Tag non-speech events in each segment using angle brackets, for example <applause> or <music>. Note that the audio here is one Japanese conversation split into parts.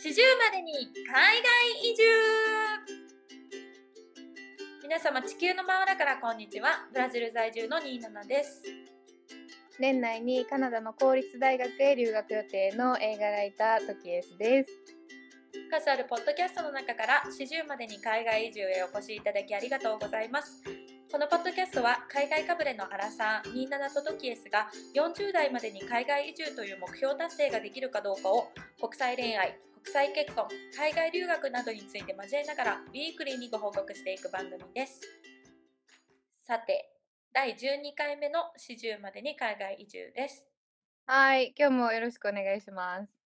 四十までに海外移住。皆様地球の真裏からこんにちは。ブラジル在住のニーナナです。年内にカナダの公立大学へ留学予定の映画ライタートキエスです。数あるポッドキャストの中から四十までに海外移住へお越しいただきありがとうございます。このポッドキャストは海外かぶれのアラサー27とトキエスが40代までに海外移住という目標達成ができるかどうかを国際恋愛国際結婚海外留学などについて交えながらウィークリーにご報告していく番組です。さて第12回目の始終までに海外移住です。はい今日もよろしくお願いします。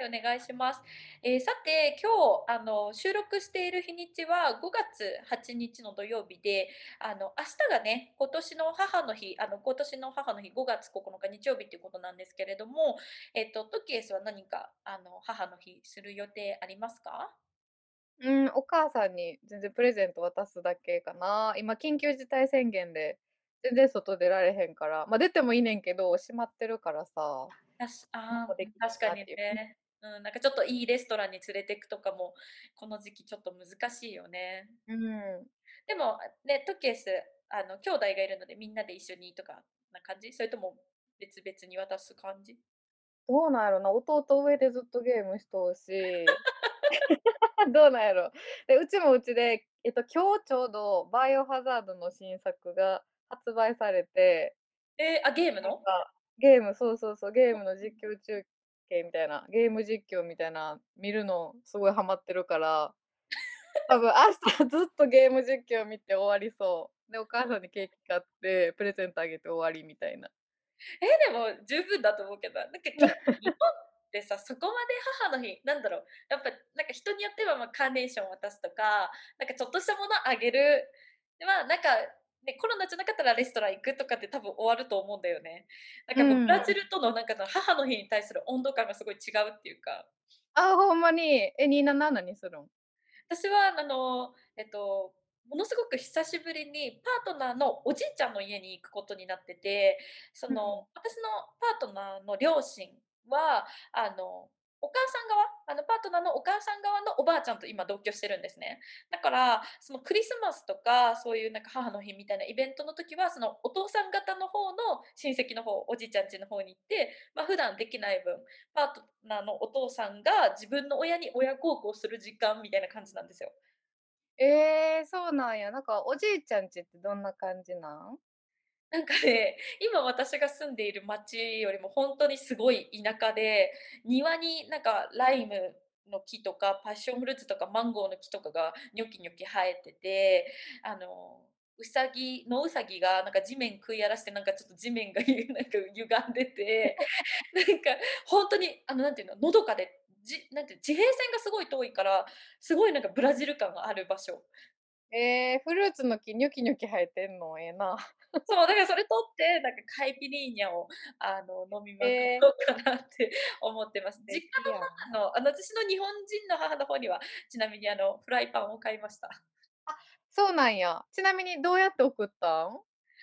お願いします。えー、さて今日あの収録している日にちは5月8日の土曜日で、あの明日がね今年の母の日、あの今年の母の日5月9日日曜日ということなんですけれども、えっ、とトキエスは何かあの母の日する予定ありますか？うん、お母さんに全然プレゼント渡すだけかな。今緊急事態宣言で全然外出られへんから、まあ出てもいいねんけど閉まってるからさ。たしあ確かにね。うん、なんかちょっといいレストランに連れてくとかも、この時期ちょっと難しいよね。うん。でも、ね、トケース、あの、兄弟がいるのでみんなで一緒にとかな感じ？それとも別々に渡す感じ？どうなんやろな、弟上でずっとゲームしとうし。<laughs> どうなんやろ。で、うちもうちで、えっと、今日ちょうどバイオハザードの新作が発売されてえー、あ、ゲームの？ゲーム、そうそうそう、ゲームの実況中系みたいな、ゲーム実況みたいな見るのすごいハマってるから、多分明日ずっとゲーム実況見て終わりそう。で、お母さんにケーキ買ってプレゼントあげて終わりみたいな。<laughs> え、でも十分だと思うけど、なんか日本ってさ、そこまで母の日、なんだろう、やっぱなんか人によってはまあカーネーション渡すとか、なんかちょっとしたものあげる。まあなんかね、コロナじゃなかったらレストラン行くとかって多分終わると思うんだよね。なんかブラジルとのなんか母の日に対する温度感がすごい違うっていうか。あ、ほんまに。え、ニーナ何にするん？私はあの、えっと、ものすごく久しぶりにパートナーのおじいちゃんの家に行くことになってて、その、私のパートナーの両親は、あのお母さん側、あのパートナーのお母さん側のおばあちゃんと今同居してるんですね。だから、そのクリスマスとか、そういうなんか母の日みたいなイベントの時は、そのお父さん方の方の親戚の方、おじいちゃん家の方に行って、まあ普段できない分、パートナーのお父さんが自分の親に親孝行する時間みたいな感じなんですよ。ええ、そうなんや。なんかおじいちゃん家ってどんな感じなん？なんかね、今私が住んでいる町よりも本当にすごい田舎で、庭になんかライムの木とか、パッションフルーツとかマンゴーの木とかがニョキニョキ生えてて、あの、うさぎ野うさぎがなんか地面食い荒らして、なんかちょっと地面が <laughs> なんか歪んでて、<laughs> なんか本当にあの、なんていうの、のどかで、じなんて地平線がすごい遠いから、すごいなんかブラジル感がある場所。ええ、フルーツの木ニョキニョキ生えてんの、ええな。そう、だからそれ取って、なんかカイピリーニャを、あの、飲みまくええ、ろうかなって思ってます。素実家の。母の、あの、私の日本人の母の方には、ちなみにあの、フライパンを買いました。あ、そうなんや。ちなみにどうやって送ったん？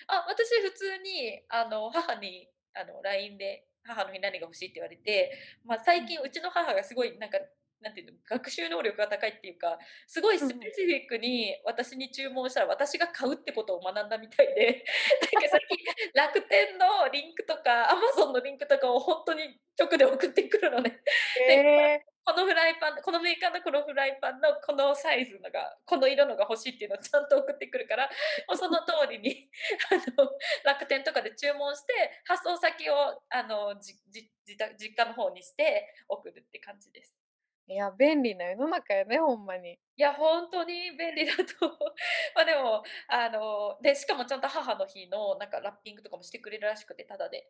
あ、私普通に、あの、母に、あの、LINE で、母の日何が欲しいって言われて、まあ、最うん。近うちの母がすごいなんか、なんていうの、学習能力が高いっていうか、すごいスペ。シフィックに私に注文したら、私が買うってことを学んだみたいで、<laughs> なんか最近楽天のリンクとか、Amazon のリンクとかをほんとに直で送ってくるのね。で、こええ。このフライパンこのメーカーのこのフライパンのこのサイズのが、この色のが欲しいっていうのをちゃんと送ってくるから、もうその通りに <laughs> あの、楽天とかで注文して、発送先をあの、じじ実家の方にして送るって感じです。いや、便利な世の中やね、ほんまに。いや、ほんとに便利だと。<laughs> ま、でも、あの、で、しかもちゃんと母の日のなんかラッピングとかもしてくれるらしくて、タダで。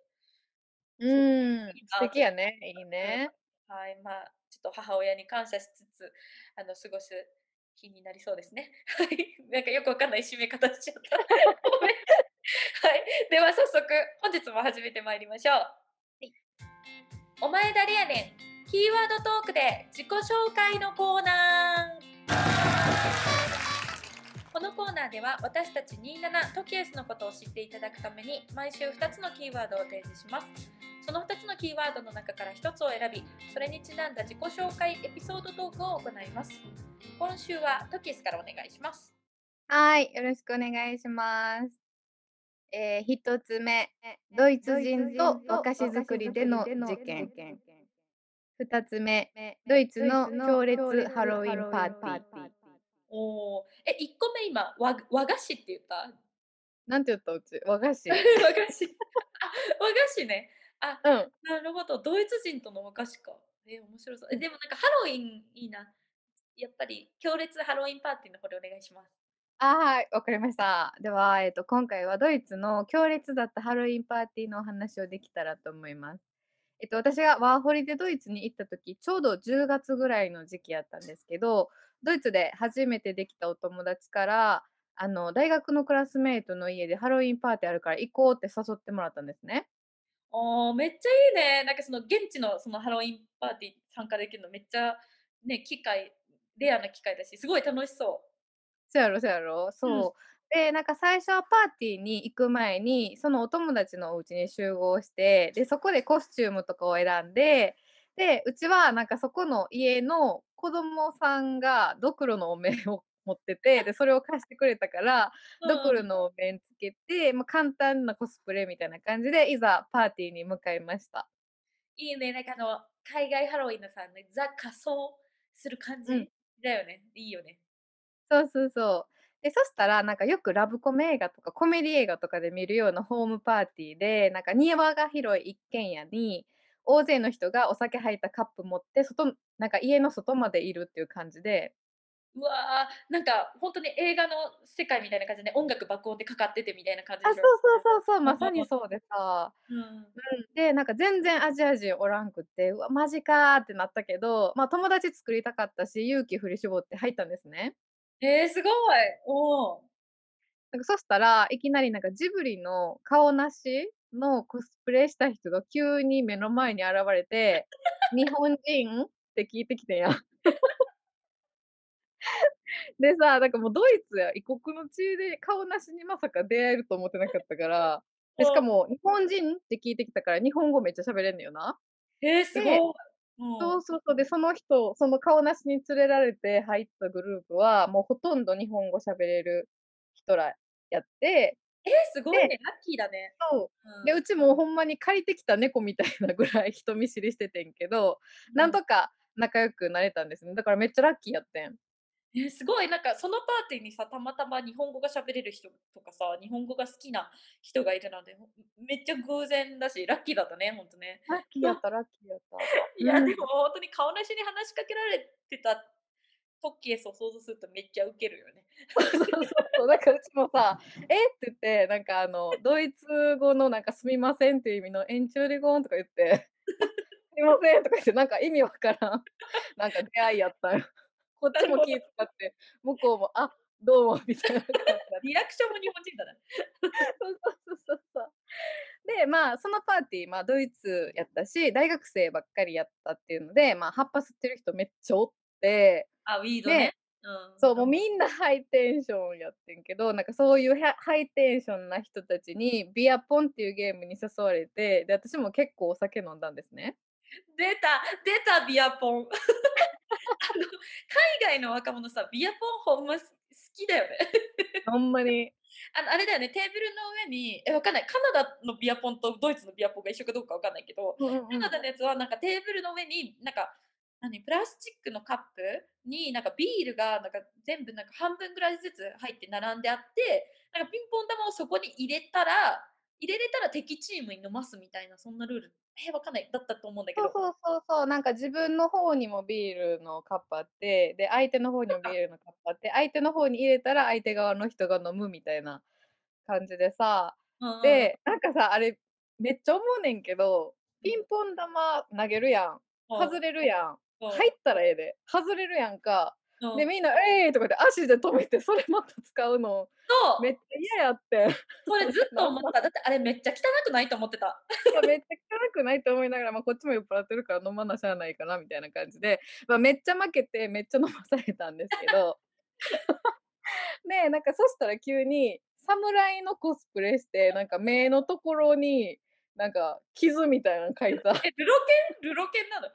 うそう、ーん、素いいなと敵やね、いいね。まはい、まあ、ちょっと母親に感謝しつつ、あの、過ごす日になりそうですね。<laughs> はい。なんかよくわかんない締め方しちゃった。<laughs> ごめん。はい。では早速、本日も始めてまいりましょう。はい。お前誰やねん。キーワードトークで自己紹介のコーナー。このコーナーでは私たち27トキエスのことを知っていただくために毎週2つのキーワードを提示しますその2つのキーワードの中から1つを選び、それにちなんだ自己紹介エピソードトークを行います。今週はトキスからお願いします。はい、よろしくお願いします。えー、一つ目、ドイツ人と和菓子作りでの事件。二つ目、ドイツの強烈ハロウィンパーティー。おお、え、1個目今和和菓子って言った？なんて言ったうち、和菓子。<laughs> 和菓子。あ、和菓子ね。あ、うん。なるほど、ドイツ人との和菓子か。え、面白そう。え、でもなんかハロウィンいいな。やっぱり強烈ハロウィンパーティーの方でお願いします。あ、はい、わかりました。では、えっと、今回はドイツの強烈だったハロウィンパーティーのお話をできたらと思います。えっと、私がワーホリでドイツに行った時、ちょうど10月ぐらいの時期やったんですけど、ドイツで初めてできたお友達から、あの、大学のクラスメイトの家でハロウィンパーティーあるから行こうって誘ってもらったんですね。ああ、めっちゃいいね。なんかその現地のそのハロウィンパーティー参加できるのめっちゃね、機会レアな機会だし、すごい楽しそう。そうやろそうやろ。うん。で、なんか最初はパーティーに行く前に、そのお友達のお家に集合して、で、そこでコスチュームとかを選んで、で、うちはなんかそこの家の子供さんがドクロのお面を持ってて、で、それを貸してくれたから、ドクロうん。のお面つけて、まあ、簡単なコスプレみたいな感じで、いざパーティーに向かいました。いいね、なんかあの、海外ハロウィンのさ、ね、ザ仮装する感うん。じだよね。いいよね。そうそうそう。で、そしたら、なんかよくラブコメ映画とかコメディ映画とかで見るようなホームパーティーで、なんか庭が広い一軒家に、大勢の人がお酒入ったカップ持って、外なんか家の外までいるっていう感じでうわ、なんかほんとに映画の世界みたいな感じで、音楽爆音でかかっててみたいな感じあ、でしょ？そうそうそうそう、まさに <laughs> そうでさ、うん。うん、で、なんか全然アジア人おらんくって、うわ、マジかってなったけど、ま、友達作りたかったし、勇気振り絞って入ったんですね。ええ、すごい。おお。なんかそしたら、いきなりなんかジブリの顔なしのコスプレした人が急に目の前に現れて、<laughs>「日本人？」って聞いてきてんや。<laughs> でさ、なんかもうドイツや異国の地で顔なしにまさか出会えると思ってなかったから、で、しかうん。も「日本人？」って聞いてきたから、日本語めっちゃ喋れんのよな。ええ、すでごい。うん。そうそうそう、で、その人、その顔なしに連れられて入ったグループは、もうほとんど日本語喋れる人らやってえ、すごいでね、ラッキーだね。そう。で、うん。うちもほんまに借りてきた猫みたいなぐらい人見知りしててんけど、なうん。んとか仲良くなれたんですね。だからめっちゃラッキーやってん。え、すごい、なんかそのパーティーにさ、たまたま日本語が喋れる人とかさ、日本語が好きな人がいるなんて、ほめっちゃ偶然だし、ラッキーだったね、ほんとね。ラッキーやったラッキーやった。<laughs> いや、でうん。もほんとに顔なしに話しかけられてたトッケースを想像するとめっちゃウケるよね。<laughs> そうそうそうそう、なんかうちもさ、「え？」って言って、なんかあの、ドイツ語のなんかすみませんっていう意味のエンチューリゴンとか言って、すいませんとか言って、なんか意味わからん、なんか出会いやったんよ。こっ。ちも気使って、向こうも、「あ、どうも」みたいな。リアクションも日本人だな。そうそうそうそう。で、まあ、そのパーティー、まあ、ドイツやったし、大学生ばっかりやったっていうので、まあ、葉っぱ吸ってる人めっちゃおって、あ、ウィードね。でうん。そう、もうみんなハイテンションやってんけど、なんかそういうハハイテンションな人たちにビアポンっていうゲームに誘われて、で、私も結構お酒飲んだんですね。出た、出たビアポン。あの、海外の若者さ、ビアポンほんま、す好きだよね。<laughs> ほんまに。あの、あれだよね、テーブルの上に、え、わかんない、カナダのビアポンとドイツのビアポンが一緒かどうかわかんないけど、うんうんうん。カナダのやつはなんかテーブルの上に、なんか、何、プラスチックのカップに、なんかビールがなんか全部なんか半分ぐらいずつ入って並んであって、なんかピンポン玉をそこに入れたら入れれたら敵チームに飲ますみたいな、そんなルール、え、わかんない、だったと思うんだけど。そうそうそうそう、なんか自分の方にもビールのカップあって、で、相手の方にもビールのカップあって、相手の方に入れたら相手側の人が飲むみたいな感じでさ、うん。で、なんかさ、あれ、めっちゃ思うねんけど、うん。ピンポン玉投げるやん、外うん。れるやん。入ったらええで、外れるやんか。で、うん。みんな「えい！」とか言って足で止めて、それまた使うのそう。めっちゃ嫌やってん。それずっと思った。だってあれめっちゃ汚くないと思ってた。めっちゃ汚くないと思いながら、ま、こっちも酔っ払ってるから飲まなしゃあないかなみたいな感じで、ま、めっちゃ負けて、めっちゃ飲まされたんですけど。<laughs> で、なんかそしたら急に侍のコスプレして、なんか目のところに、なんか傷みたいなの描いた。いえ、ルロケン？ルロケンなの？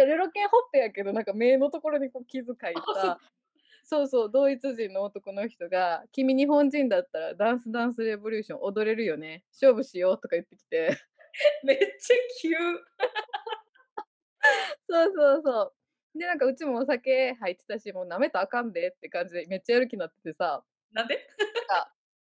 や、ルロケンほっぺやけど、なんか目のところにこう傷描いたそうそう、ドイツ人の男の人が、君日本人だったらダンスダンスレボリューション踊れるよね、勝負しようとか言ってきて。<laughs> めっちゃ急。<laughs> そうそうそう。で、なんかうちもお酒入ってたし、もう舐めたらあかんでって感じでめっちゃやる気なっててさ。なんで？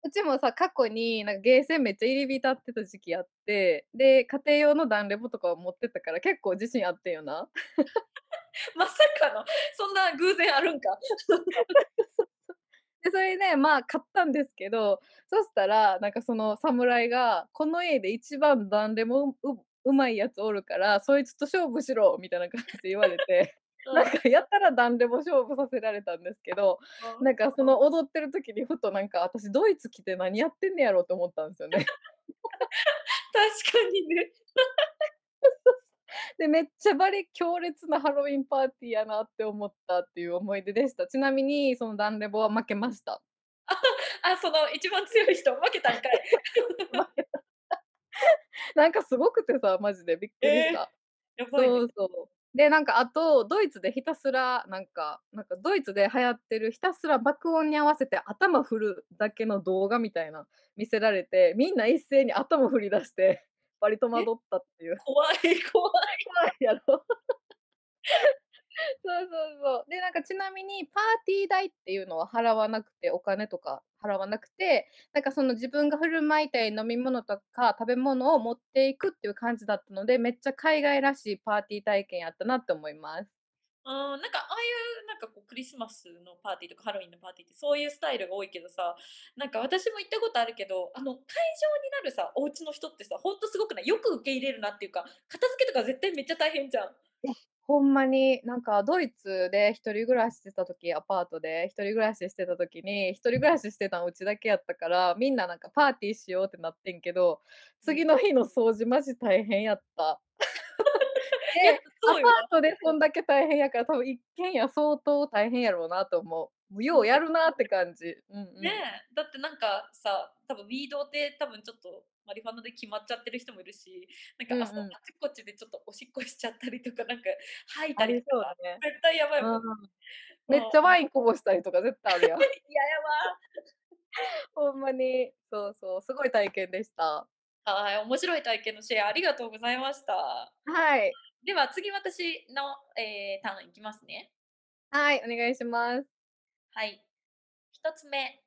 うちもさ、過去になんかゲーセンめっちゃ入り浸ってた時期あって、で、家庭用のダンレボとかを持ってたから結構自信あってんよな。<laughs> まさかの、そんな偶然あるんか。<laughs> で、それで、まあ、買ったんですけど、そしたら、なんかその侍が、この家で一番ダンレボう上手いやつおるから、そいつと勝負しろみたいな感じで言われて、なんうん。かやたらダンレボ勝負させられたんですけど。なんかその踊ってる時にふとなんか、私ドイツ来て何やってんねやろと思ったんですよね。確かにね。<laughs> で、めっちゃバリ強烈なハロウィンパーティーやなって思ったっていう思い出でした。ちなみにそのダンレボは負けました。<laughs> あ、その一番強い人、負けたんかい。<laughs> なんかすごくてさ、マジでびっくりしえ、た。やばいね。そうそう。で、なんかあと、ドイツでひたすら、なんかなんかドイツで流行ってるひたすら爆音に合わせて頭振るだけの動画みたいな見せられて、みんな一斉に頭振り出して、バリ戸え？惑ったっていう。怖い怖い。怖いやろ。<laughs> そうそうそう。で、なんかちなみにパーティー代っていうのは払わなくて、お金とか払わなくて、なんかその自分が振る舞いたい飲み物とか食べ物を持っていくっていう感じだったので、めっちゃ海外らしいパーティー体験やったなって思います。ああ、なんかああいうなんかこうクリスマスのパーティーとかハロウィンのパーティーってそういうスタイルが多いけどさ、なんか私も行ったことあるけど、あの会場になるさ、お家の人ってさ、ほんとすごくない、よく受け入れるなっていうか、片付けとか絶対めっちゃ大変じゃん。ほんまに、なんかドイツで一人暮らししてた時、アパートで一人暮らししてた時に、一人暮らししてたんうちだけやったから、みんななんかパーティーしようってなってんけど、うん。次の日の掃除マジ大変やった。<laughs> いや、で、アパー。トでそんだけ大変やから、多分一軒家相当大変やろうなと思う。もうようやるなって感じ。うんねうん。え、だってなんかさ、多分ウィードって多分ちょっとマリファナで決まっちゃってる人もいるし、なんかあうんうん。あちこちでちょっとおしっこしちゃったりとか、なんか吐いたありりとか、そうね。絶対やばいもん。うん。めっちゃうん。ワインこぼしたりとか絶対あるやん。嫌やわ。ほんまに。そうそう、すごい体験でした。はい、面白い体験のシェアありがとうございました。はい。では次私の、えーターンいきますね。はい、お願いします。はい。1つ目、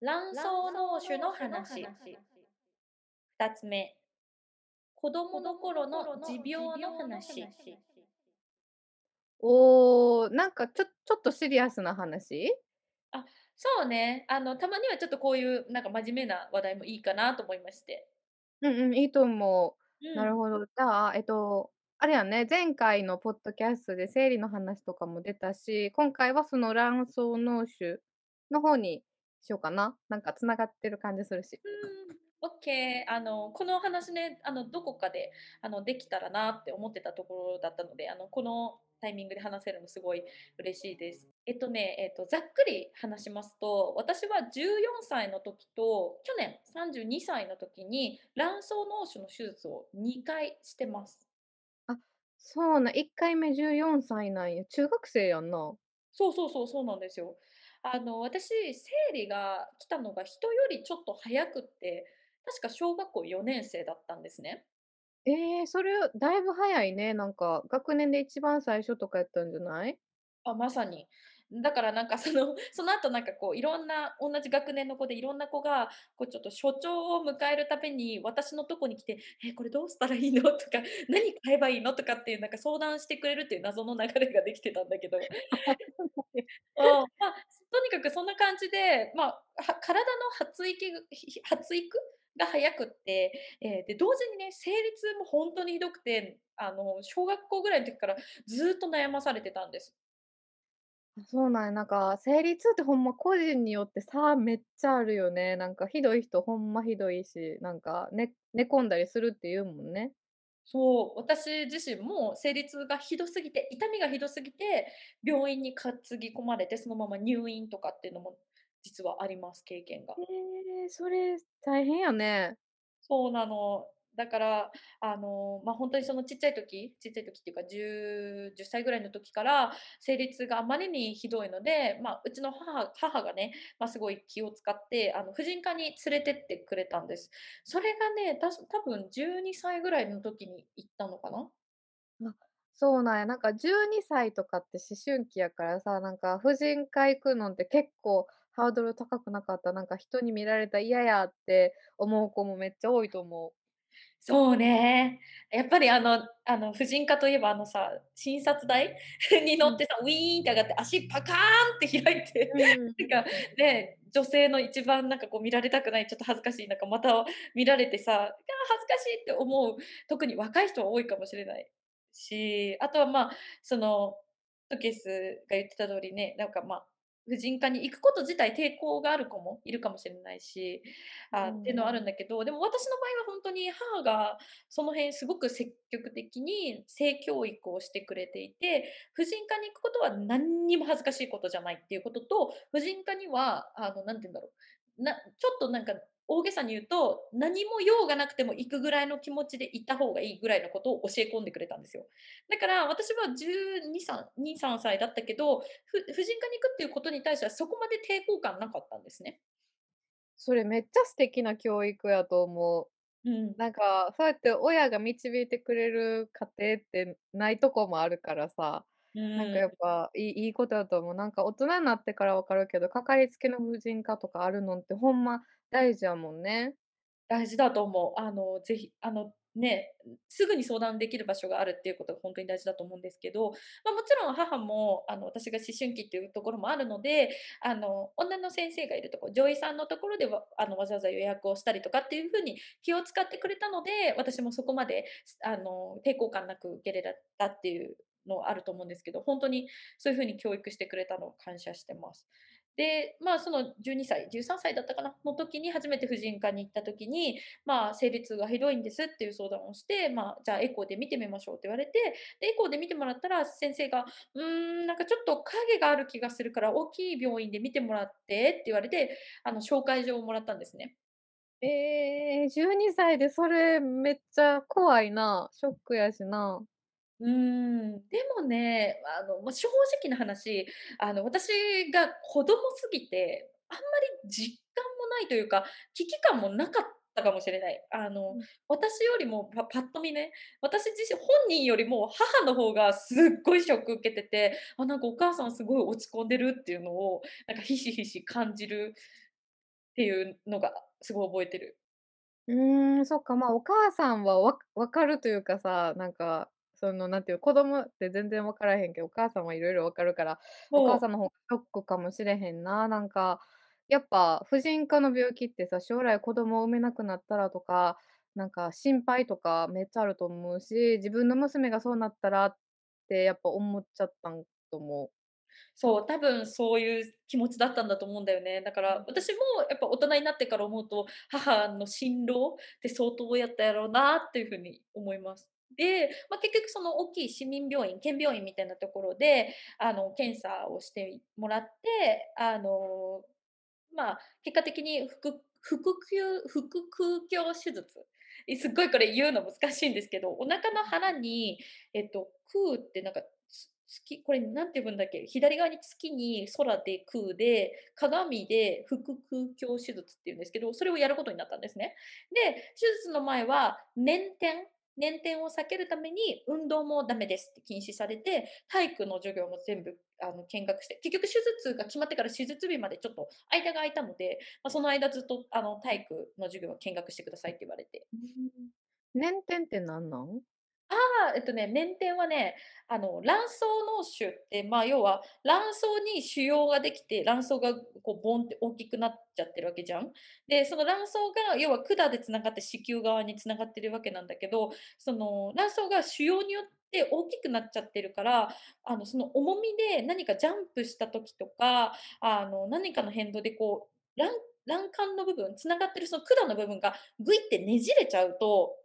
卵巣脳腫の話。話。2つ目、子供子の頃の持持病の話。話。おお、なんかちょちょっとシリアスな話？あ、そうね。あの、たまにはちょっとこういうなんか真面目な話題もいいかなと思いまして。うんうん、いいと思うう。なるん。ほど。じゃあ、えっと、あれやね、前回のポッドキャストで生理の話とかも出たし、今回はその卵巣脳腫の方にしようかな。なんか繋がってる感じするし。うん、オッケー。あの、このお話ね、あの、どこかで、あの、できたらなって思ってたところだったので、あの、このタイミングで話せるのすごい嬉しいです。えっとね、えっと、ざっくり話しますと、私は14歳の時と、去年32歳の時に卵巣脳腫の手術を2回してます。あ、そうな、1回目14歳なんや。中学生やんな。そうそうそう、そうなんですよ。あの、私、生理が来たのが人よりちょっと早くって、確か小学校4年生だったんですね。ええ、それだいぶ早いね。なんか学年で一番最初とかやったんじゃない？あ、まさに。だからなんかその、その後なんかこういろんな同じ学年の子でいろんな子が、こうちょっと所長を迎えるために私のとこに来て、「え、これどうしたらいいの？」とか、「<laughs> 何買えばいいの？」とかっていうなんか相談してくれるっていう謎の流れができてたんだけど。<laughs> うん、まあ、とにかくそんな感じで、まあ、は体の発育発育が早くって、ええ、で、同時にね、生理痛もほんとにひどくて、あの、小学校ぐらいの時からずっと悩まされてたんです。あ、そうなんや。なんか生理痛ってほんま個人によって差めっちゃあるよね。なんかひどい人ほんまひどいし、なんかね寝込んだりするって言うもんね。そう、私自身も生理痛がひどすぎて、痛みがひどすぎて、病院に担ぎ込まれて、そのまま入院とかっていうのも実はあります、経験が。ええ、それ大変やね。そうなの。だから、あの、ま、ほんとにそのちっちゃい時ちっちゃい時っていうか、10、10歳ぐらいの時から生理痛があまりにひどいので、ま、うちの母母がね、ま、すごい気を使って、あの、婦人科に連れてってくれたんです。それがね、たし多分12歳ぐらいの時に行ったのかな。あ、そうなんや。なんか12歳とかって思春期やからさ、なんか婦人科行くのって結構ハードル高くなかった？なんか人に見られたら嫌やって思う子もめっちゃ多いと思う。そうね。やっぱりあのあの婦人科といえばあのさ、診察台 <laughs> にうん。乗ってさ、ウィーンって上がって足パカーンって開いて、うんうんうん。なんかね、女性の一番なんかこう見られたくない、ちょっと恥ずかしい中、また見られてさ、「ああ、恥ずかしい」って思う、特に若い人は多いかもしれないし、あとは、ま、そのトキエスが言ってた通りね、なんか、ま、婦人科に行くこと自体抵抗がある子もいるかもしれないし、うあ、っていうのはあるん。だけど、でも私の場合はほんとに母がその辺すごく積極的に性教育をしてくれていて、婦人科に行くことは何にも恥ずかしいことじゃないっていうことと、婦人科にはあの、何て言うんだろう、なちょっとなんか大げさに言うと、何も用がなくても行くぐらいの気持ちで行った方がいいぐらいのことを教え込んでくれたんですよ。だから私は12、3、2、3歳だったけど、ふ婦人科に行くっていうことに対してはそこまで抵抗感なかったんですね。それめっちゃ素敵な教育やと思う。うん。なんか、そうやって親が導いてくれる家庭ってないとこもあるからさ、うなんかやっ。ぱいいいいことだと思う。なんか大人になってから分かるけど、かかりつけの婦人科とかあるのってほんま大事やもんね。大事だと思う。あの、ぜひ、あの、ね、すぐに相談できる場所があるっていうことがほんとに大事だと思うんですけど、ま、もちろん母もあの、私が思春期っていうところもあるので、あの、女の先生がいるとこ、獣医さんのところでは、あの、わざわざ予約をしたりとかっていう風に気を使ってくれたので、私もそこまで、あの、抵抗感なく受けれられたっていうのあると思うんですけど、ほんとにそういう風に教育してくれたのを感謝してます。で、まあ、その12歳、13歳だったかな、の時に初めて婦人科に行った時に、まあ、生理痛がひどいんですっていう相談をして、まあ、じゃあエコーで見てみましょうって言われて、で、エコーで見てもらったら先生が、「うーん、なんかちょっと影がある気がするから大きい病院で見てもらって」って言われて、あの、紹介状をもらったんですね。ええ、12歳でそれめっちゃ怖いな、ショックやしな。うーん、でもね、あの、ま、正直な話、あの、私が子供すぎて、あんまり実感もないというか、危機感もなかったかもしれない。あの、うん。私よりも、ぱぱっと見ね、私自身本人よりも母の方がすっごいショック受けてて、あ、なんかお母さんすごい落ち込んでるっていうのを、なんかひしひし感じるっていうのがすごい覚えてる。うーん、そっか、ま、お母さんはわ分かるというかさ、なんか、その、なんていう、子供って全然分からへんけど、お母さんは色々分かるから、お。母さんの方がショックかもしれへんな。なんか、やっぱ婦人科の病気ってさ、将来子供を産めなくなったらとか、なんか心配とかめっちゃあると思うし、自分の娘がそうなったらってやっぱ思っちゃったんと思う。そう、多分そういう気持ちだったんだと思うんだよね。だからうん。私もやっぱ大人になってから思うと、母の心労って相当やったやろうなっていう風に思います。で、まあ、結局その大きい市民病院、県病院みたいなところで、あの、検査をしてもらって、あの、まあ、結果的にふく腹腔腹腔鏡手術。<laughs> すっごいこれ言うの難しいんですけど、お腹の腹に、えっと、腔ってなんか、月これ何て読むんだっけ、左側に月に空で腔で、鏡で腹腔鏡手術っていうんですけど、それをやることになったんですね。で、手術の前は捻転捻転を避けるために運動もダメですって禁止されて、体育の授業も全部、あの、見学して、結局手術が決まってから手術日までちょっと間が空いたので、まあ、その間ずっと、あの、体育の授業を見学してくださいって言われて。年点。って何なん？ああ、えっとね、捻転はね、あの、卵巣嚢腫って、まあ、要は卵巣に腫瘍ができて、卵巣がこうボンって大きくなっちゃってるわけじゃん。で、その卵巣が要は管で繋がって子宮側に繋がってるわけなんだけど、その卵巣が腫瘍によって大きくなっちゃってるから、あの、その重みで何かジャンプした時とか、あの、何かの変動でこう、卵管の部分、繋がってるその管の部分がぐいってねじれちゃうと、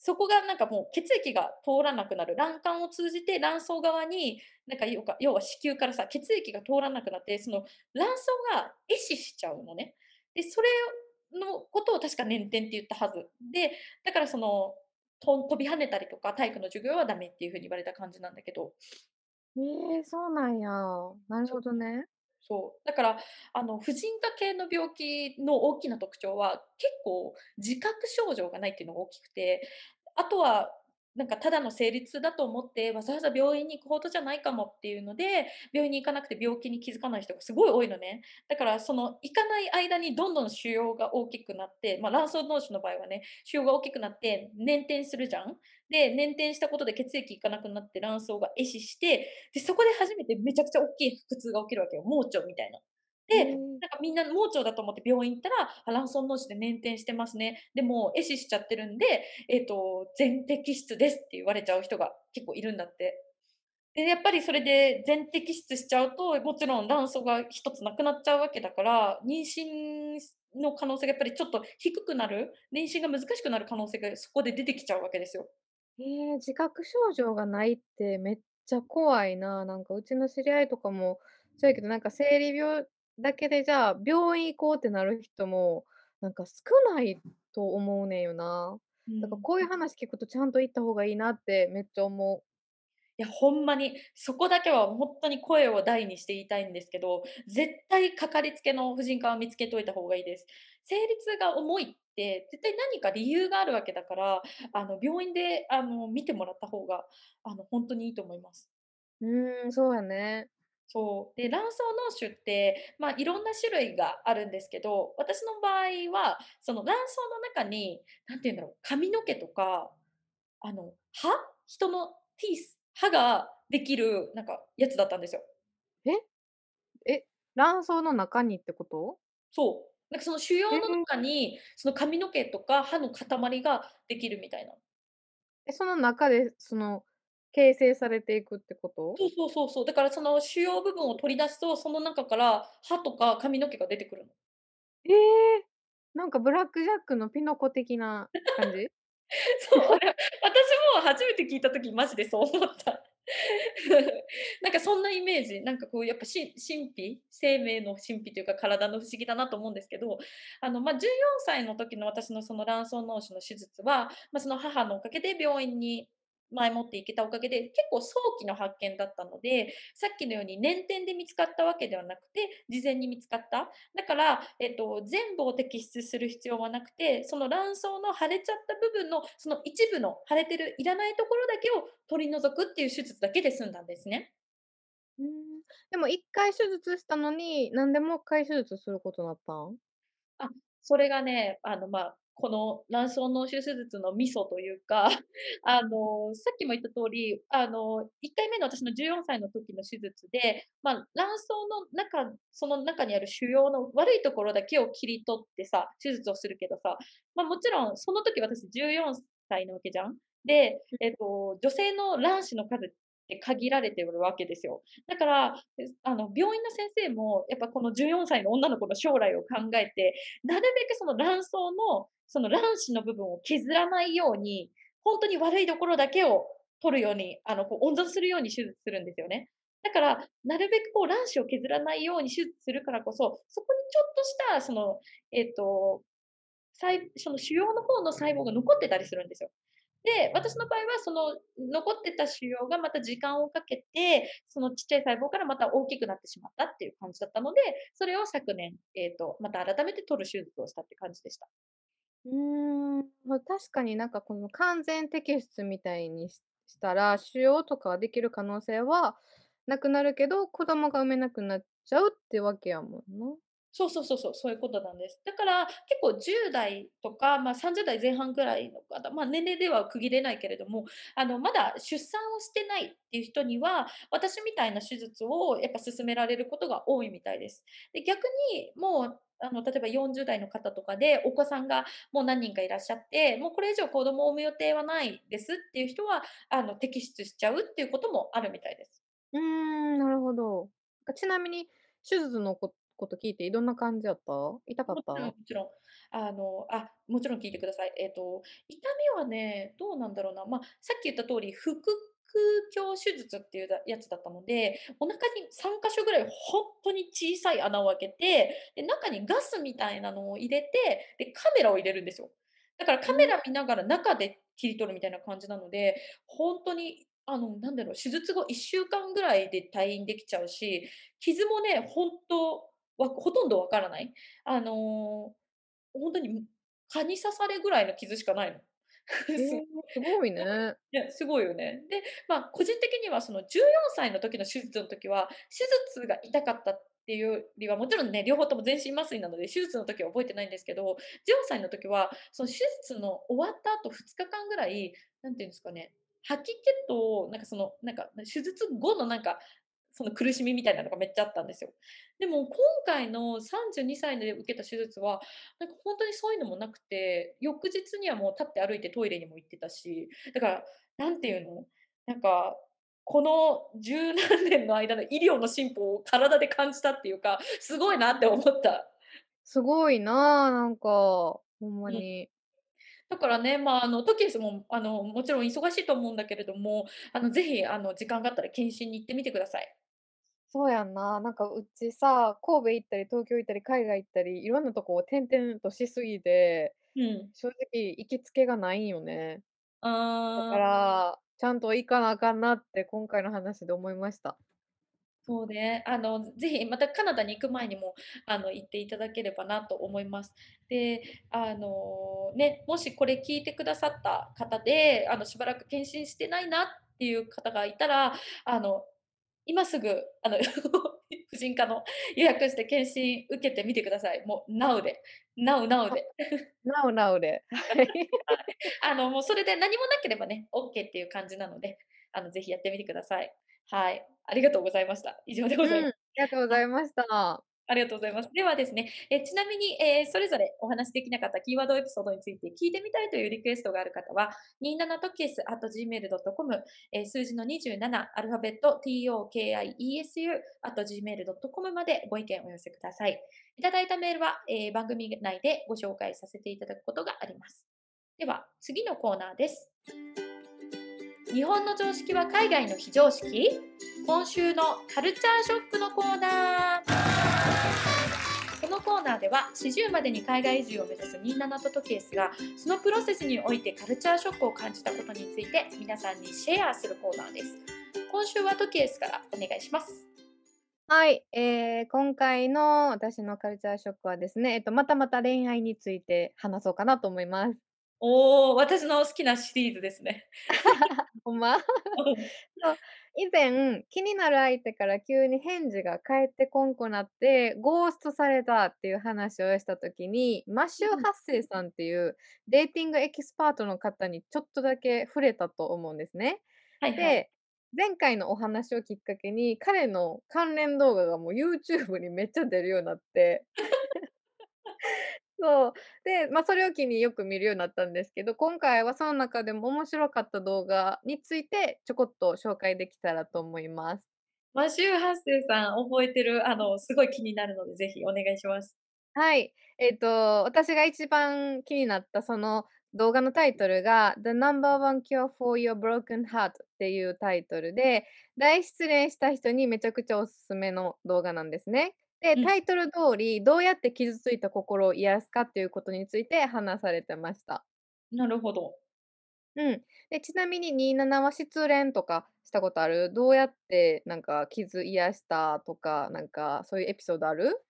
そこがなんかもう血液が通らなくなる。卵管を通じて卵巣側に、なんか要は子宮からさ、血液が通らなくなって、その卵巣が壊死しちゃうのね。で、それのことを確か捻転って言ったはず。で、だからその、飛び跳ねたりとか、体育の授業はダメっていう風に言われた感じなんだけど。ええ、そうなんや。なる。ほどね。そう。だから、あの、婦人科系の病気の大きな特徴は、結構自覚症状がないっていうのが大きくて、あとは、なんかただの生理痛だと思って、わざわざ病院に行くほどじゃないかもっていうので、病院に行かなくて病気に気づかない人がすごい多いのね。だからその行かない間にどんどん腫瘍が大きくなって、まあ、卵巣嚢腫の場合はね、腫瘍が大きくなって捻転するじゃん。で、捻転したことで血液いかなくなって卵巣が壊死して、で、そこで初めてめちゃくちゃ大きい腹痛が起きるわけよ。盲腸みたいな。で、ええ。なんかみんな盲腸だと思って病院行ったら、あ、卵巣嚢腫で捻転してますね。でも壊死しちゃってるんで、えっと、全摘出ですって言われちゃう人が結構いるんだって。で、やっぱりそれで全摘出しちゃうと、もちろん卵巣が一つなくなっちゃうわけだから、妊娠の可能性がやっぱりちょっと低くなる、妊娠が難しくなる可能性がそこで出てきちゃうわけですよ。ええ、自覚症状がないってめっちゃ怖いな。なんかうちの知り合いとかも、そうやけどなんか生理病だけでじゃあ病院行こうってなる人も、なんか少ないと思うねんよな。だからうん。こういう話聞くとちゃんと行った方がいいなってめっちゃ思う。いや、ほんまに、そこだけはほんとに声を大にして言いたいんですけど、絶対かかりつけの婦人科は見つけといた方がいいです。生理痛が重いって、絶対何か理由があるわけだから、あの、病院で、あの、見てもらった方が、あの、ほんとにいいと思います。うーん、そうやね。そう。で、卵巣嚢腫って、まあ、いろんな種類があるんですけど、私の場合は、その卵巣の中に、何て言うんだろう、髪の毛とか、あの、歯？人のティース歯ができる、なんか、やつだったんですよ。え？え、卵巣の中にってこと？そう。なんかその腫瘍のええ。中に、その髪の毛とか歯の塊ができるみたいな。え、その中で、その、形成されていくってこと？そうそうそうそう。だからその腫瘍部分を取り出すと、その中から歯とか髪の毛が出てくるの。ええ！なんかブラックジャックのピノコ的な感じ？<laughs> そう、私も初めて聞いた時マジでそう思った。<laughs> なんかそんなイメージ、なんかこうやっぱし神秘？生命の神秘というか体の不思議だなと思うんですけど、あの、ま、14歳の時の私のその卵巣嚢腫の手術は、ま、その母のおかげで病院に前もって行けたおかげで、結構早期の発見だったので、さっきのように捻転で見つかったわけではなくて、事前に見つかった。だから、えっと、全部を摘出する必要はなくて、その卵巣の腫れちゃった部分の、その一部の腫れてるいらないところだけを取り除くっていう手術だけで済んだんですね。うーん。でも1回手術したのに、なんでもう1回手術することなったん？あ、それがね、あの、ま、この卵巣嚢腫手術のミソというか、<laughs> あの、さっきも言った通り、あの、1回目の私の14歳の時の手術で、ま、卵巣の中その中にある腫瘍の悪いところだけを切り取ってさ、手術をするけどさ、ま、もちろんその時私14歳なわけじゃん。で、うん。えっと、女性の卵子の数って限られてるわけですよ。だから、あの、病院の先生もやっぱこの14歳の女の子の将来を考えて、なるべくその卵巣の、その卵子の部分を削らないように、ほんとに悪いところだけを取るように、あの、こう温存するように手術するんですよね。だから、なるべくこう卵子を削らないように手術するからこそ、そこにちょっとしたその、えっと、その腫瘍の方の細胞が残ってたりするんですよ。で、私の場合はその残ってた腫瘍がまた時間をかけて、そのちっちゃい細胞からまた大きくなってしまったっていう感じだったので、それを昨年、えっと、また改めて取る手術をしたって感じでした。うん、確かになんかこの完全摘出みたいにしたら、腫瘍とかはできる可能性はなくなるけど、子供が産めなくなっちゃうってわけやもんな。そうそうそうそう、そういうことなんです。だから結構10代とか、まあ、30代前半ぐらいの方、まあ、年齢では区切れないけれども、あの、まだ出産をしてないっていう人には、私みたいな手術をやっぱ勧められることが多いみたいです。で、逆にもう、あの、例えば40代の方とかで、お子さんがもう何人かいらっしゃって、もうこれ以上子供を産む予定はないですっていう人は、あの、摘出しちゃうっていうこともあるみたいです。うーん、なるほど。ちなみに手術のここと聞いてどんな感じやった？痛かっもちろんもた？ちろん。あの、あ、もちろん聞いてください。えっと、痛みはね、どうなんだろうな、ま、さっき言った通り、腹鏡手術っていうだやつだったので、お腹に3箇所ぐらいほんとに小さい穴を開けて、で、中にガスみたいなのを入れて、で、カメラを入れるんですよ。だからカメうん。ラ見ながら中で切り取るみたいな感じなので、ほんとにあの、なんだろう、手術後1週間ぐらいで退院できちゃうし、傷もね、ほんと、わほとんどわからない。あの、ほんとに、ん、蚊に刺されぐらいの傷しかないの。<laughs> すごへえ、すごいね。ね、すごいよね。で、ま、個人的にはその14歳の時の手術の時は、手術が痛かったっていうよりは、もちろんね、両方とも全身麻酔なので、手術の時は覚えてないんですけど、14歳の時は、その手術の終わった後2日間ぐらい、なんていうんですかね、吐き気と、なんかその、なんか、な手術後のなんか、その苦しみみたいなのがめっちゃあったんですよ。でも今回の32歳で受けた手術は、なんかほんとにそういうのもなくて、翌日にはもう立って歩いてトイレにも行ってたし、だから、なんていうの、なんか、この十何年の間の医療の進歩を体で感じたっていうか、すごいなって思った。すごいな、なんか、ほんまうん。に。だからね、ま、あの、トキエスも、あの、もちろん忙しいと思うんだけれども、あの、ぜひ、あの、時間があったら検診に行ってみてください。そうやんな。なんかうちさ、神戸行ったり東京行ったり海外行ったり、いろんなとこを転々としすぎて、うん。正直行きつけがないんよね。だかああ。ら、ちゃんと行かなあかんなって今回の話で思いました。そうね、あの、ぜひまたカナダに行く前にも、あの、行っていただければなと思います。で、あの、ね、もしこれ聞いてくださった方で、あの、しばらく検診してないなっていう方がいたら、あの、今すぐ、あの、<laughs> 婦人科の予約して検診受けてみてください。もう Now で。Now Now あ、で。Now Now で。あの、もうそれで何もなければね、オッケーっていう感じなので、あの、ぜひやってみてください。はい、ありがとうございました。以上でございうん、ありがとうごはい。ざいました。ありがとうございます。ではですね、え、ちなみに、え、それぞれお話しできなかったキーワードエピソードについて聞いてみたいというリクエストがある方は、27tokies@gmail.com、え、数字の27、アルファベット tokiesu@gmail.com までご意見をお寄せください。いただいたメールは、え、番組内でご紹介させていただくことがあります。では、次のコーナーです。日本の常識は海外の非常識？今週のカルチャーショックのコーナー。このコーナーでは、40までに海外移住を目指す27とトキエスが、そのプロセスにおいてカルチャーショックを感じたことについて、皆さんにシェアするコーナーです。今週はトキエスからお願いします。はい、ええ、今回の私のカルチャーショックはですね、えっと、またまた恋愛について話そうかなと思います。おお、私の好きなシリーズですね。<laughs> ほんま？うん。<laughs> そう、以前、気になる相手から急に返事が返ってこんくなって、ゴーストされたっていう話をした時に、マシュー・うん。ハッシーさんっていう dating expert の方にちょっとだけ触れたと思うんですね。はいはい。で、前回のお話をきっかけに、彼の関連動画がもう YouTube にめっちゃ出るようなって。<laughs> そう、で、ま、それを機によく見るようになったんですけど、今回はその中でも面白かった動画について、ちょこっと紹介できたらと思います。マシュー・ハッセイさん覚えてる、あの、すごい気になるので、ぜひお願いします。はい。えっと、私が一番気になったその動画のタイトルが、The Number One Cure for Your Broken Heart っていうタイトルで、大失恋した人にめちゃくちゃおすすめの動画なんですね。で、うん。タイトル通り、どうやって傷ついた心を癒すかっていうことについて話されてました。なるほど。うん。で、ちなみに27は失恋とかしたことある？どうやってなんか傷癒したとか、なんかそういうエピソードある？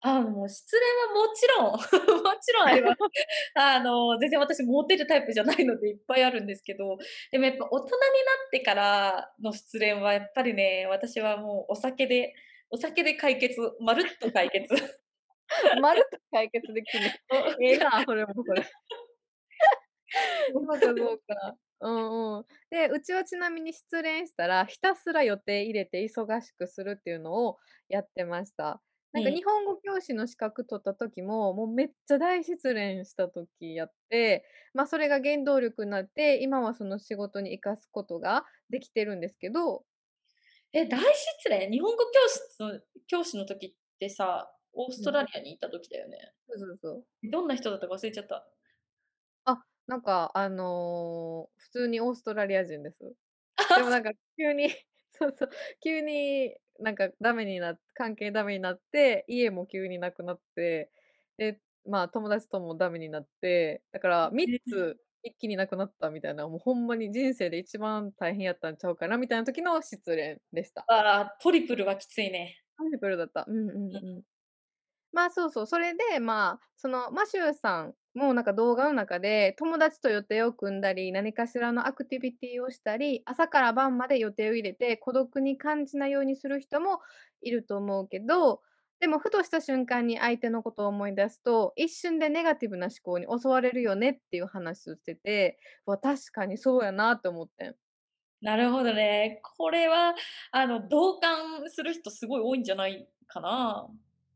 あの、もう失恋はもちろん <laughs> もちろんあります。<laughs> あの、全然私モテるタイプじゃないのでいっぱいあるんですけど、でもやっぱ大人になってからの失恋はやっぱりね、私はもうお酒でお酒で解決、まるっと解決。まるっと解決できんね。お、かええな、それもそれ。そうかそうか。うんうん。で、うちはちなみに失恋したら、ひたすら予定入れて忙しくするっていうのをやってました。なんかうん。日本語教師の資格取った時も、もうめっちゃ大失恋した時やって、ま、それが原動力なって、今はその仕事に生かすことができてるんですけどえ、大失恋？日本語教室教師の時ってさ、オースうん。トラリアに行った時だよね？そうそうそう。どんな人だったか忘れちゃった。あ、なんかあの、普通にオーストラリア人です。でもなんか急に <laughs> そうそう、急になんかダメにな関係ダメになって、家も急になくなって、で、まあ、友達ともダメになって、だから3つ一気になくなったみたいな、もうほんまに人生で一番大変やったんちゃうかなみたいな時の失恋でした。ああ、トリプルはきついね。トリプルだった。うんうんうん。うん。まあ、そうそう、それで、まあ、そのマシューさんもなんか動画の中で、友達と予定を組んだり、何かしらのアクティビティをしたり、朝から晩まで予定を入れて、孤独に感じないようにする人もいると思うけど、でもふとした瞬間に相手のことを思い出すと、一瞬でネガティブな思考に襲われるよねっていう話をしてて、わ、確かにそうやなって思ってん。なるほどね。これはあの、同感する人すごい多いんじゃないかな。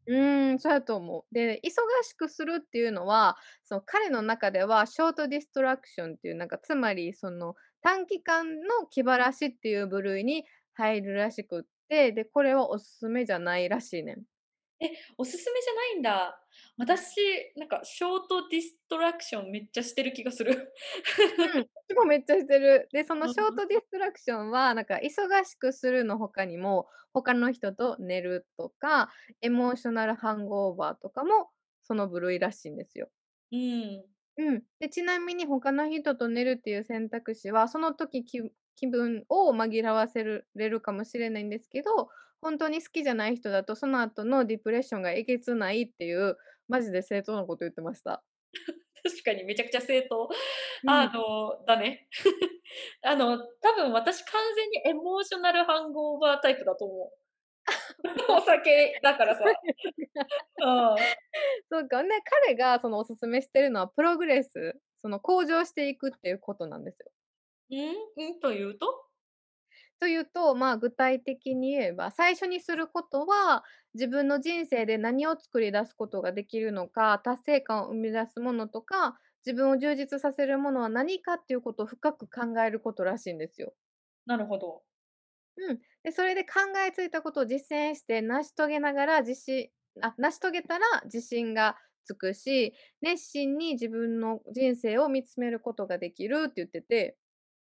うーん、そうやと思う。で、忙しくするっていうのは、その彼の中ではショートディストラクションっていう、なんかつまりその短期間の気晴らしっていう部類に入るらしくって、で、これはおすすめじゃないらしいねん。え、おすすめじゃないんだ。私、なんかショートディストラクションめっちゃしてる気がする。うん、私もめっちゃしてる。で、そのうん。ショートディストラクションは、なんか忙しくするの他にも、他の人と寝るとか、エモーショナルハングオーバーとかも、その部類らしいんですよ。うん。うん。で、ちなみに他の人と寝るっていう選択肢は、その時き気分を紛らわせるれるかもしれないんですけど、本当に好きじゃない人だと、その後のディプレッションがえげつないっていう、マジで正当なこと言ってました。<laughs> 確かにめちゃくちゃ正当。うん。あの、だね。<laughs> あの、多分私完全にエモーショナルハングオーバータイプだと思う。<laughs> お酒だからさ。うん。そうか、ね、彼がそのお勧めしてるのはプログレス、その向上していくっていうことなんですよ。うん？ん？というと？というと、まあ、具体的に言えば、最初にすることは、自分の人生で何を作り出すことができるのか、達成感を生み出すものとか、自分を充実させるものは何かっていうことを深く考えることらしいんですよ。なるほど。うん。で、それで考えついたことを実践して成し遂げながら、自信あ、成し遂げたら自信がつくし、熱心に自分の人生を見つめることができるって言ってて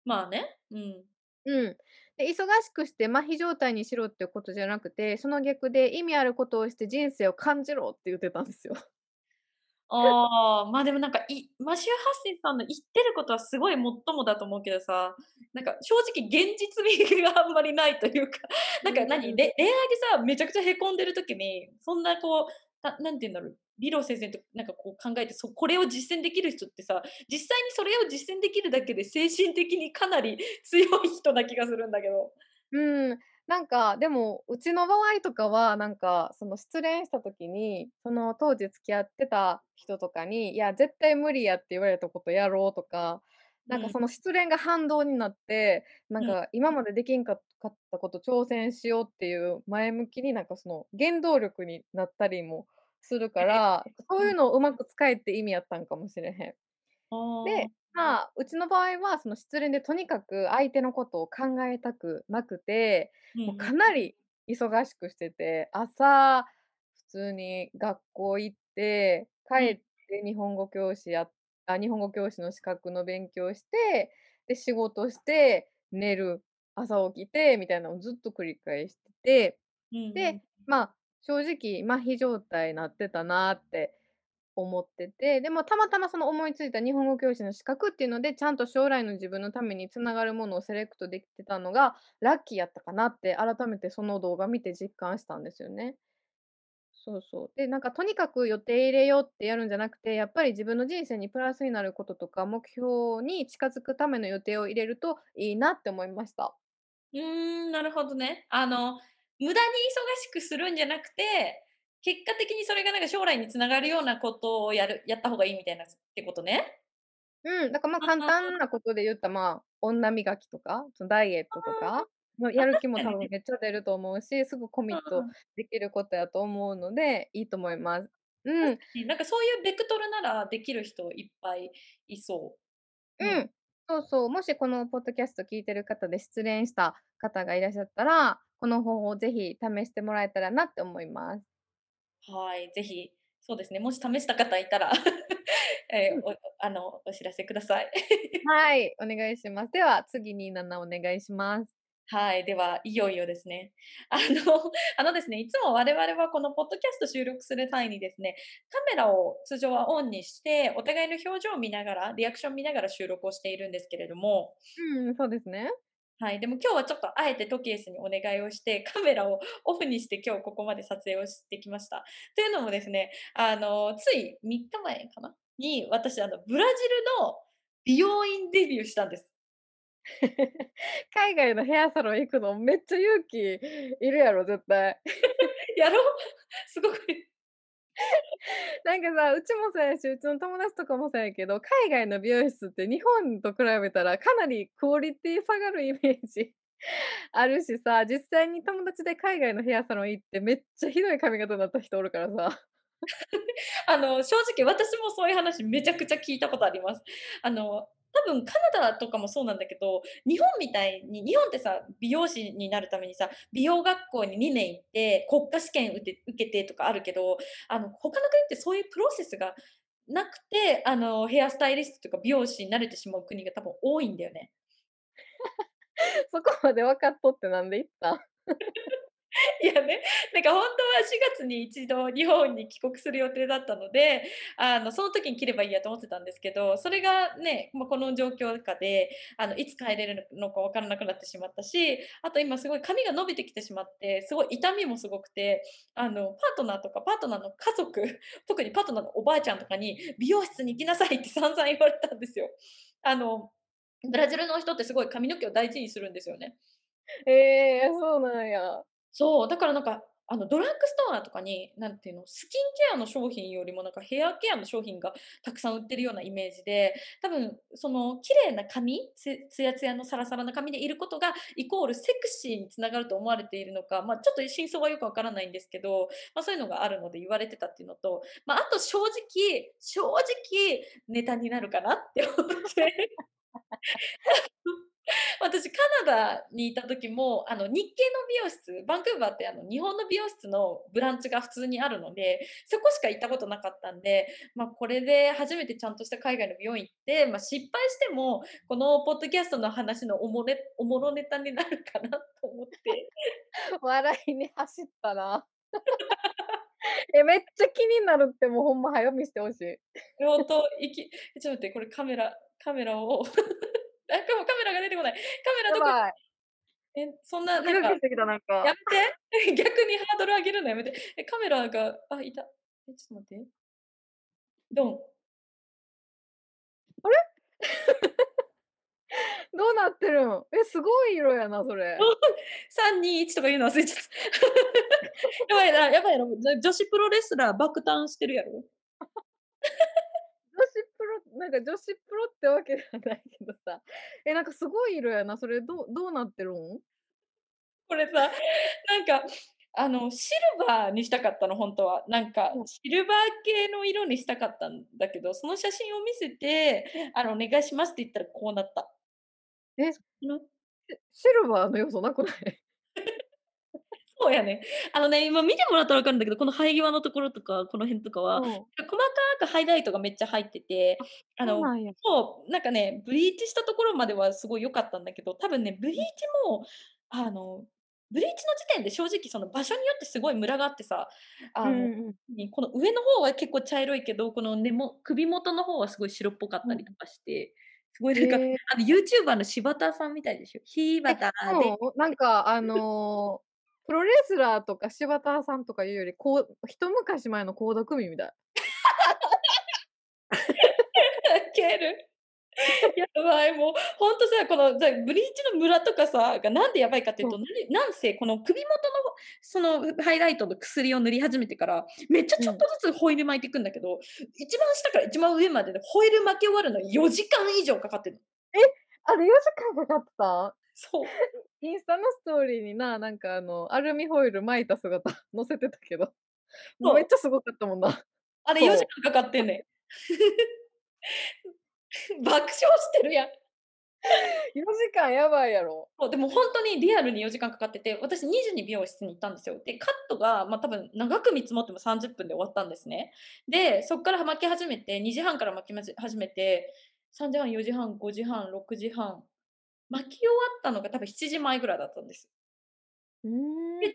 まあね、うん。うん。で、忙しくして麻痺状態にしろっていうことじゃなくて、その逆で意味あることをして人生を感じろって言ってたんですよ。ああ、ま、でもなんか、いマシュー・ハッセンさんの言ってることはすごいもっともだと思うけどさ、なんか正直現実味があんまりないというか、なんか何、うん。れ恋愛でさ、めちゃくちゃへこんでる時に、そんなこう、な何て言うんだろう、理路整然となんかこう考えて、そこれを実践できる人ってさ、実際にそれを実践できるだけで精神的にかなり強い人な気がするんだけど。うん、なんか、でも、うちの場合とかは、なんか、その失恋した時に、その当時付き合ってた人とかに、いや、絶対無理やって言われたことやろうとか、なんかうん。その失恋が反動になって、なんうん。か今までできんかかったこと挑戦しようっていう前向きになんかその原動力になったりもするかええ、ら、そううん。いうのをうまく使えって意味やったんかもしれへん。あで、あ。まあ、うちの場合は、その失恋でとにかく相手のことを考えたくなくて、もう。かなり忙しくしてて、朝、普通に学校行って、帰うん。って日本語教師やあ、日本語教師の資格の勉強して、で、仕事して、寝る、朝起きてみたいなのをずっと繰り返してて、で、ん。まあ、正直麻痺状態になってたなって思ってて、でもたまたまその思いついた日本語教師の資格っていうので、ちゃんと将来の自分のために繋がるものをセレクトできてたのが、ラッキーやったかなって改めてその動画見て実感したんですよね。そうそう。で、なんかとにかく予定入れようってやるんじゃなくて、やっぱり自分の人生にプラスになることとか、目標に近づくための予定を入れるといいなって思いました。うーん、なるほどね。あの、無駄に忙しくするんじゃなくて、結果的にそれがなんか将来に繋がるようなことをやるやった方がいいみたいなってことね。うん、だからま、簡ああ、単なことで言ったら、まあ、女磨きとか、そのダイエットとか、のやる気も多分。めっちゃ出ると思うし、すぐコミット。できることやと思うので、いいと思います。うん。なんかそういうベクトルならできる人いっぱいいそう。うん。うん。そうそう、もしこのポッドキャスト聞いてる方で失恋した方がいらっしゃったら、この方法をぜひ試してもらえたらなって思います。はい、ぜひ、そうですね、もし試した方いたら <laughs> え、うん。おあの、お知らせください。<laughs> はい、お願いします。では、次に7お願いします。はい、では、いよいよですね。<laughs> あのあのですね、いつも我々はこのポッドキャスト収録する際にですね、カメラを通常はオンにして、お互いの表情を見ながら、リアクション見ながら収録をしているんですけれども、うん、そうですね。はい、でも今日はちょっとあえてトキエスにお願いをして、カメラをオフにして今日ここまで撮影をしてきました。というのもですね、あの、つい3日前かな？に、私あの、ブラジルの美容院デビューしたんです。<laughs> 海外のヘアサロン行くのめっちゃ勇気いるやろ、絶対。<laughs> やろう？<laughs> すごくなんかさ、うちもそうやし、うちの友達とかもそうやけど、海外の美容室って日本と比べたらかなりクオリティ下がるイメージあるしさ、実際に友達で海外のヘアサロン行ってめっちゃひどい髪型になった人おるからさ。あの、正直私もそういう話めちゃくちゃ聞いたことあります。あの、多分カナダとかもそうなんだけど、日本みたいに日本ってさ、美容師になるためにさ、美容学校に2年行って、国家試験受け受けてとかあるけど、あの、他の国ってそういうプロセスがなくて、あの、ヘアスタイリストとか美容師になれてしまう国が多分多いんだよね。<laughs> そこまで分かっとってなんで行った？<laughs> <laughs> いやね、なんか本当は4月に一度日本に帰国する予定だったので、あの、その時に切ればいいやと思ってたんですけど、それがね、まあ、この状況下で、あの、いつ帰れるのか分からなくなってしまったし、あと今すごい髪が伸びてきてしまって、すごい痛みもすごくて、あの、パートナーとかパートナーの家族、<laughs> 特にパートナーのおばあちゃんとかに、美容室に行きなさいって <laughs> 散々言われたんですよ。あの、ブラジルの人ってすごい髪の毛を大事にするんですよね。ええ、そうなんや。そう、だからなんか、あの、ドラッグストアとかに、なんていうの、スキンケアの商品よりもなんかヘアケアの商品がたくさん売ってるようなイメージで、多分その綺麗な髪、つツヤツヤのサラサラな髪でいることが、イコールセクシーに繋がると思われているのか、ま、ちょっと真相はよくわからないんですけど、ま、そういうのがあるので言われてたっていうのと、ま、あと正直正直ネタになるかなって思って。<laughs> <laughs> 私、カナダにいた時も、あの、日系の美容室、バンクーバーってあの、日本の美容室のブランチが普通にあるので、そこしか行ったことなかったんで、ま、これで初めてちゃんとした海外の美容院行って、ま、失敗しても、このポッドキャストの話のおもれおもろネタになるかなと思って。<laughs> 笑いに走ったな。<laughs> え、めっちゃ気になるって、もうほんま早見してほしい。ほんと、いきえ、ちょっと待って、これカメラカメラをてこない。カメラどこ？え、そんななんか、なんか。やめて。<laughs> 逆にハードル上げるのやめて。え、カメラがあ、いた。え、ちょっと待って。ドン。あれ？<laughs> どうなってるん？え、すごい色やな、それ。<laughs> 3、2、1とか言うの忘れちゃった。やばいなやばいな、女子プロレスラー爆誕してるやろ。なんか女子プロってわけではないけどさ、え、なんかすごい色やな、それどうどうなってるん？これさ、なんか、あの、シルバーにしたかったの、ほんとは。なんか、うん。シルバー系の色にしたかったんだけど、その写真を見せて、あの、お願いしますって言ったらこうなった。え、シルバーの要素なくない？そうやね。あのね、今見てもらったら分かるんだけど、この生え際のところとか、この辺とかは、うん。細かくハイライトがめっちゃ入ってて、あ、あのそうなんかね、ブリーチしたところまではすごい良かったんだけど、多分ね、ブリーチうん。も、あの、ブリーチの時点で正直その場所によってすごいムラがあってさ、あの、うんうんこの上の方は結構茶色いけど、この根も首元の方はすごい白っぽかっうん。たりとかして、すごいなんか、へえ。あの、ユーチューバーの柴田さんみたいでしょ？ひえ、ばたで？なんかあの、プロレスラーとか柴田さんとかいうより、こう一昔前の倖田來未みたい。ウケる。やばい、もう、ほんとさ、この、ブリーチのムラとかさ、がなんでやばいかっていうそう。と、なんせこの首元のそのハイライトの薬を塗り始めてから、めっちゃちょっうん。とずつホイール巻いていくんだけど、一番下から一番上まででホイール巻き終わるのに4時間以上かかってんの。え、あれ4時間かかってた？そう。インスタのストーリーにな、なんかあの、アルミホイル巻いた姿 <laughs> 載せてたけど、もうめっ。ちゃすごかったもんな。あれ4そう。時間かかってんねん。<laughs> 爆笑してるやん。4時間やばいやろ。そう、でもほんとにリアルに4時間かかってて、私2時に美容室に行ったんですよ。で、カットが、ま、多分長く見積もっても30分で終わったんですね。で、そっからは巻き始めて、2時半から巻き始めて、3時半、4時半、5時半、6時半、巻き終わったのが多分7時前ぐらいだったんです。うーん、で、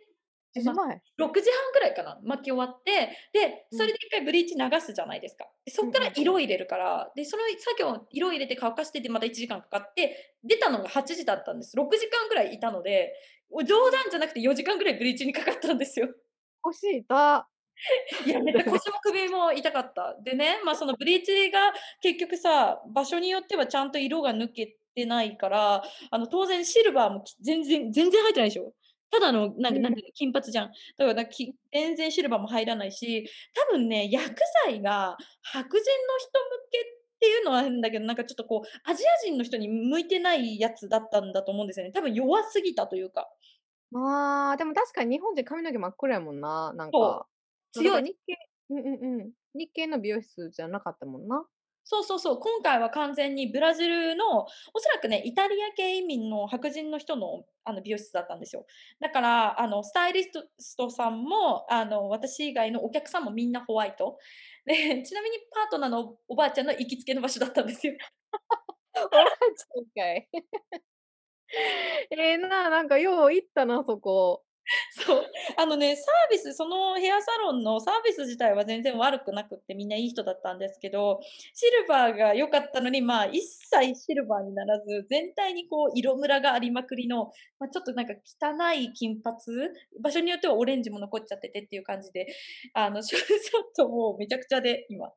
7ま、時前？6時半ぐらいかな、巻き終わって、で、うん。それで1回ブリーチ流すじゃないですか。で、そっから。色入れるから、で、その作業色入れて乾かしてでまた1時間かかって、出たのが8時だったんです。6時間ぐらいいたので、お冗談じゃなくて4時間ぐらいブリーチにかかったんですよ。腰痛。いや、めっちゃ腰も首も痛かった。でね、ま、そのブリーチが結局さ、場所によってはちゃんと色が抜けてないから、あの、当然シルバーもき全然全然入ってないでしょ？ただのなんか、なんうん。ていうの、金髪じゃん。だからなき全然シルバーも入らないし、多分ね、薬剤が白人の人向けっていうのは変だけど、なんかちょっとこう、アジア人の人に向いてないやつだったんだと思うんですよね。多分弱すぎたというか。まあ、でも確かに日本人髪の毛真っ黒やもんな、なんか。強い。ら日系うんうんうん。日系の美容室じゃなかったもんな。そうそうそう、今回は完全にブラジルの、おそらくね、イタリア系移民の白人の人の、あの、美容室だったんですよ。だから、あの、スタイリストさんも、あの、私以外のお客さんもみんなホワイト。で、<laughs> ちなみにパートナーのおばあちゃんの行きつけの場所だったんですよ。<laughs> おばあちゃんかい。<laughs> ええな、なんかよう行ったな、そこ。<laughs> そう。あのね、サービスそのヘアサロンのサービス自体は全然悪くなくって、みんないい人だったんですけど、シルバーが良かったのに、まあ、一切シルバーにならず、全体にこう色ムラがありまくりの、ま、ちょっとなんか汚い金髪、場所によってはオレンジも残っちゃっててっていう感じで、あの、ちょっともうめちゃくちゃで、今。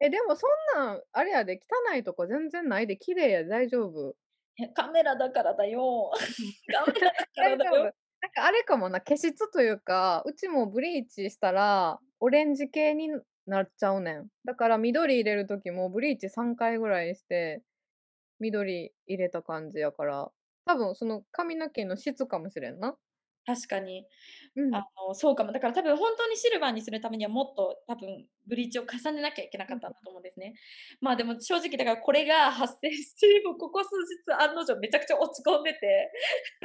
え、でもそんなん、あれやで、汚いとこ全然ないで、綺麗やで、大丈夫。え、カメラだからだよ。うん。カメラだから。だよ。なんかあれかもな、毛質というか、うちもブリーチしたら、オレンジ系になっちゃうねん。だから緑入れる時もブリーチ3回ぐらいして、緑入れた感じやから、多分その髪の毛の質かもしれんな。確かに。あうん。の、そうかも。だから多分ほんとにシルバーにするためにはもっと多分ブリーチを重ねなきゃいけなうん。かったんだと思うんですね。まあ、でも正直だからこれが発生して、もうここ数日案の定めちゃくちゃ落ち込んでて。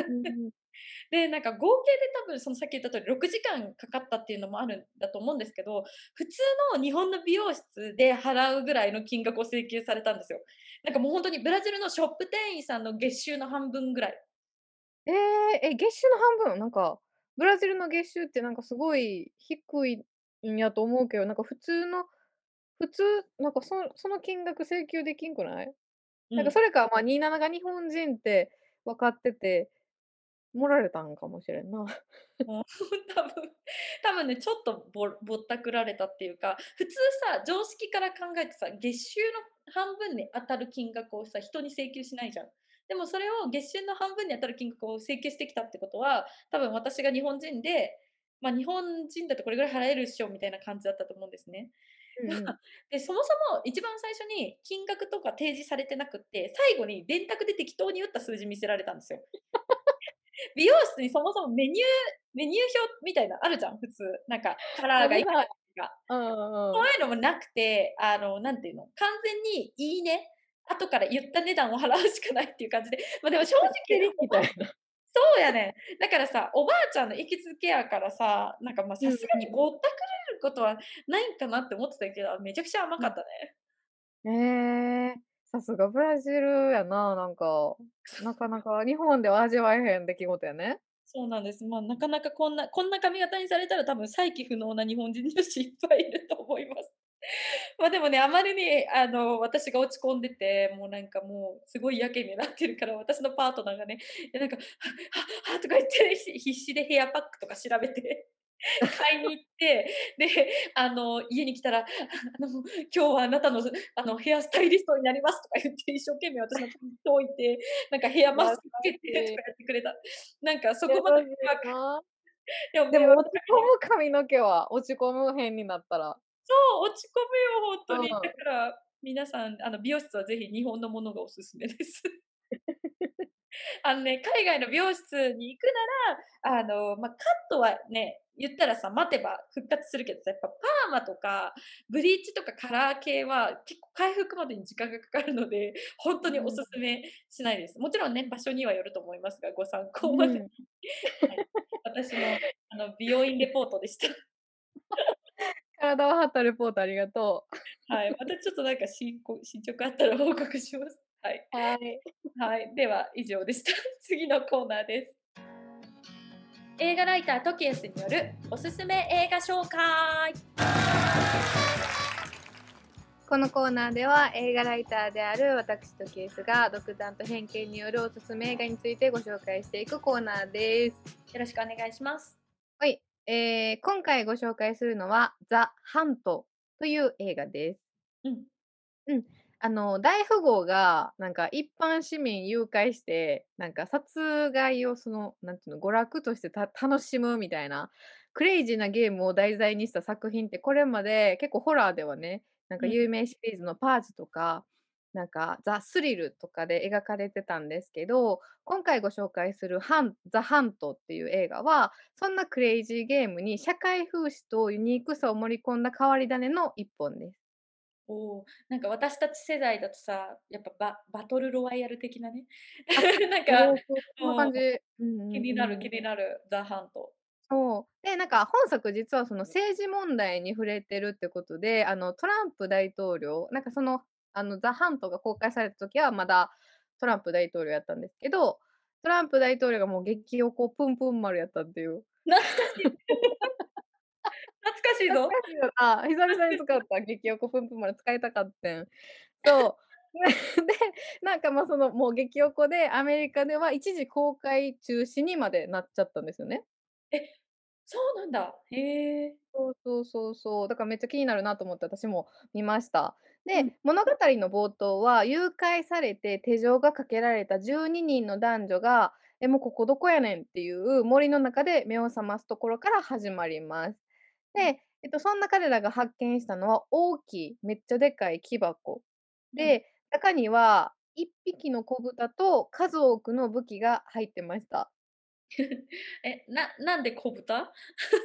うんうん。<laughs> で、なんか合計で多分そのさっき言った通り6時間かかったっていうのもあるんだと思うんですけど、普通の日本の美容室で払うぐらいの金額を請求されたんですよ。なんかもうほんとにブラジルのショップ店員さんの月収の半分ぐらい。ええ、え、月収の半分？なんか、ブラジルの月収ってなんかすごい低いんやと思うけど、なんか普通の普通、なんかそその金額請求できんくない？なんかうん。それか、ま、27が日本人って分かってて、盛られたんかもしれんな。<laughs> もう <laughs> 多分多分ね、ちょっとぼぼったくられたっていうか、普通さ、常識から考えてさ、月収の半分に当たる金額をさ、人に請求しないじゃん。でもそれを月収の半分に当たる金額を請求してきたってことは、多分私が日本人で、ま、日本人だとこれぐらい払えるっしょみたいな感じだったと思うんですね。うんうん。ま、<laughs> で、そもそも一番最初に金額とか提示されてなくって、最後に電卓で適当に打った数字見せられたんですよ。<laughs> 美容室にそもそもメニューメニュー表みたいなあるじゃん、普通。なんかカラーがいくら。うんうんうん。そういうのもなくて、あの、なんていうの、完全にいいね、後から言った値段を払うしかないっていう感じで、ま、でも正直、みたいな。そうやねん。だからさ、おばあちゃんの行きつけやからさ、なんか、ま、うんさすがにうん。ぼったくれることはないんかなって思ってたけど、めちゃくちゃ甘うん。かったね。へえ、さすがブラジルやな、なんか。なかなか日本では味わえへん出来事やね。そうなんです。ま、なかなかこんなこんな髪型にされたら多分再起不能な日本人女子いっぱいいると思います。<laughs> ま、でもね、あまりにあの、私が落ち込んでて、もうなんかもうすごいやけになってるから、私のパートナーがね、なんか、はははとか言って、ひ必死でヘアパックとか調べて、<laughs> 買いに行って、で、あの、家に来たら、あの、今日はあなたの、あの、ヘアスタイリストになりますとか言って一生懸命私のとこに届いて、なんかヘアマス優クつけ。てとかやってくれた。なんかそ優こまで。<laughs> でもでも落ち込む髪の毛は、落ち込む変になったら。そう、落ち込むよ、ほんとに。だうん。から、皆さん、あの、美容室はぜひ日本のものがおすすめです。<laughs> あのね、海外の美容室に行くなら、あの、ま、カットはね、言ったらさ、待てば復活するけどさ、やっぱパーマとかブリーチとかカラー系は結構回復までに時間がかかるので、ほんとにおうん。勧めしないです。もちろんね、場所にはよると思いますが、ご参う考までに。ん。はい。私のあの美容院レポートでした。体を張ったレポートありがとう。はい、またちょっとなんかしんこ進捗あったら報告します。はい。はい。はい、では以上でした。<laughs> 次のコーナーです。映画ライタートキエスによるおすすめ映画紹介。このコーナーでは映画ライターである私トキエスが独断と偏見によるおすすめ映画についてご紹介していくコーナーです。よろしくお願いします。はい、えー、今回ご紹介するのはザ・ハントという映画です。うん。うん。あの、大富豪が、なんか一般市民誘拐して、なんか殺害をその、なんていうの、娯楽としてた楽しむみたいな、クレイジーなゲームを題材にした作品ってこれまで結構ホラーではね、なんかうん。有名シリーズのパーズとか、なんかザ・スリルとかで描かれてたんですけど、今回ご紹介するハンザ・ハントっていう映画は、そんなクレイジーゲームに社会風刺とユニークさを盛り込んだ変わり種の一本です。おお、なんか私たち世代だとさ、やっぱババトルロワイヤル的なね。あ、<laughs> なんか、んな感じ。気になる気ん。になる、ザ・ハント。そう。で、なんか本作実はその政治問題に触れてるってことで、あのトランプ大統領、なんかその、あのザ・ハントが公開された時はまだトランプ大統領やったんですけど、トランプ大統領がもう激おこぷんぷん丸やったっていう。<laughs> 懐かしい。<laughs> 懐かしいぞ。懐かしいよな。久々に使った激おこぷんぷん丸使いたかってん。そう。で、<laughs> なんかま、そのもう激おこでアメリカでは一時公開中止にまでなっちゃったんですよね。え、そうなんだ。へえ。そうそうそうそう。だからめっちゃ気になるなと思って私も見ました。で、うん。物語の冒頭は誘拐されて手錠がかけられた12人の男女が、え、もうここどこやねんっていう森の中で目を覚ますところから始まります。うん。で、えっと、そんな彼らが発見したのは大きい、めっちゃでかい木箱。うん。で、中には1匹の子豚と数多くの武器が入ってました。<laughs> え、ななんで子豚？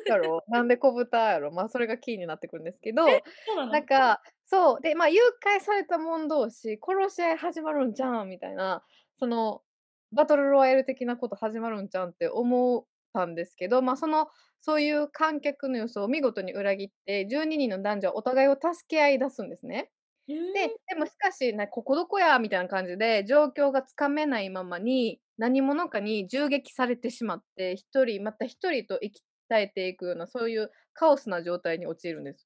やろ、なんで子豚やろ、ま、それがキーになってくるんですけえ、ど、なんか、そう、で、ま、誘拐された者同士、殺し合い始まるんちゃうんみたいな、その、バトルロワイヤル的なこと始まるんちゃうんって思ったんですけど、ま、その、そういう観客の予想を見事に裏切って、12人の男女はお互いを助け合い出すんですね。で、ん。でもしかし、な「ここどこや」みたいな感じで、状況がつかめないままに、何者かに銃撃されてしまって、1人また1人と息絶えていくような、そういうカオスな状態に陥るんです。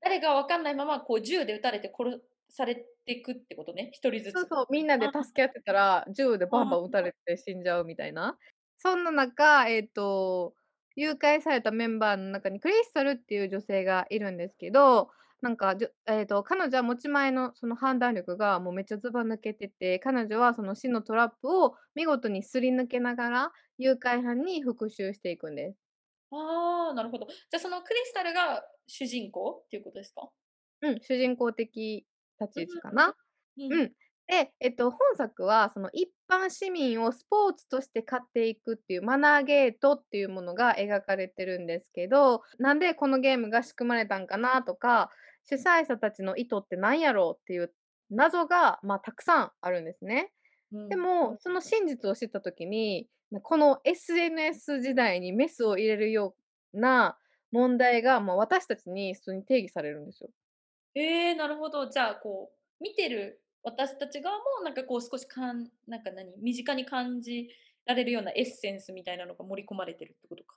誰か分かんないまま、こう銃で撃たれて殺されてくってことね、1人ずつ。そうそう、みんなで。助け合ってたら、銃でバン。バン撃たれて死んじゃうみたいな。そんな中、えっと、誘拐されたメンバーの中にクリスタルっていう女性がいるんですけど、なんか、じょえっと、彼女は持ち前のその判断力がもうめっちゃずば抜けてて、彼女はその死のトラップを見事にすり抜けながら、誘拐犯に復讐していくんです。ああ、なるほど。じゃ、そのクリスタルが主人公っていうことですか？うん、主人公的立ちう位置かな。ん。うん。うん。で、えっと、本作はその一般市民をスポーツとして買っていくっていうマナーゲートっていうものが描かれてるんですけど、なんでこのゲームが仕組まれたんかなとか、主催者たちの意図って何やろうっていう謎が、ま、たくさんあるんですね。うん。でも、その真実を知った時に、な、この SNS 時代にメスを入れるような問題が、もう私たちに普通に定義されるんですよ。ええ、なるほど。じゃあ、こう、見てる私たち側も、なんかこう少しかんなんか何、身近に感じられるようなエッセンスみたいなのが盛り込まれてるってことか。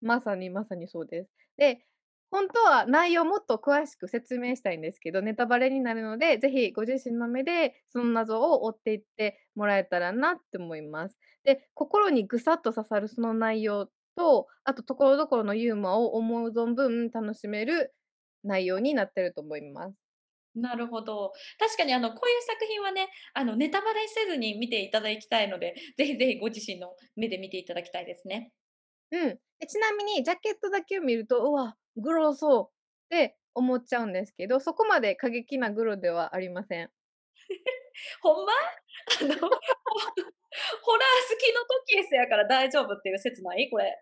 まさにまさにそうです。で、ほんとは内容もっと詳しく説明したいんですけど、ネタバレになるので、ぜひご自身の目でその謎を追っていってもらえたらなって思います。で、心にぐさっと刺さるその内容と、あと所々のユーモアを思う存分楽しめる内容になってると思います。なるほど。確かにあの、こういう作品はね、あの、ネタバレせずに見ていただきたいので、ぜひぜひご自身の目で見ていただきたいですね。うん。で、ちなみにジャケットだけを見ると、うわ、グロそうって思っちゃうんですけど、そこまで過激なグロではありません。<laughs> ほんま？<laughs> あの、ほ <laughs> ホラー好きのトキエスやから大丈夫っていう説ない？これ。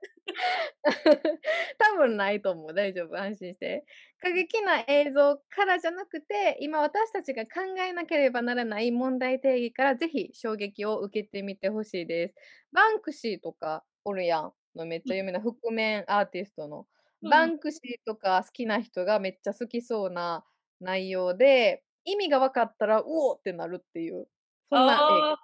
多分ないと思う。大丈夫、安心して。過激な映像からじゃなくて、今私たちが考えなければならない問題定義からぜひ衝撃を受けてみてほしいです。バンクシーとかおるやん。のめっちゃ有名な覆面アーティストの。バうん。ンクシーとか好きな人がめっちゃ好きそうな内容で、意味が分かったら、うおってなるっていう、そんな映画。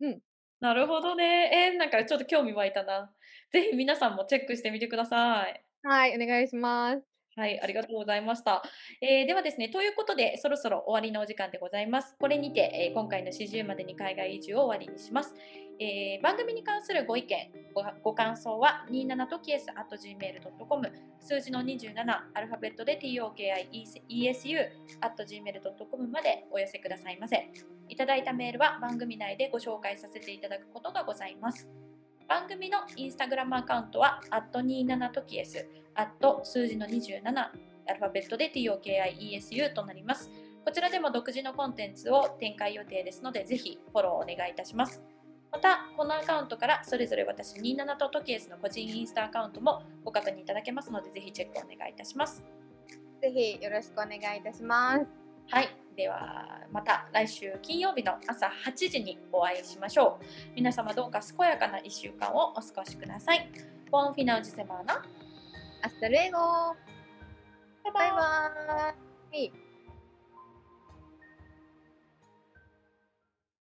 うん。なるほどね。え、なんかちょっと興味湧いたな。ぜひ皆さんもチェックしてみてください。はい、お願いします。はい、ありがとうございました。えー、ではですね、ということで、そろそろ終わりのお時間でございます。これにて、えー、今回の40までに海外移住を終わりにします。えー、番組に関するご意見、ごご感想は 27tokies.gmail.com 数字の27アルファベットで tokiesu.gmail.com までお寄せくださいませ。いただいたメールは番組内でご紹介させていただくことがございます。番組のインスタグラムアカウントは、@27tokies、数字の27、アルファベットで TOKIESU となります。こちらでも独自のコンテンツを展開予定ですので、ぜひフォローお願いいたします。また、このアカウントからそれぞれ私27とトキエスの個人インスタアカウントもご確認いただけますので、ぜひチェックお願いいたします。ぜひよろしくお願いいたします。はい。では、また来週金曜日の朝8時にお会いしましょう。皆様どうか健やかな1週間をお過ごしください。ボンフィナウジセマーナ。アスタルエゴバイバイ。バイバーイ。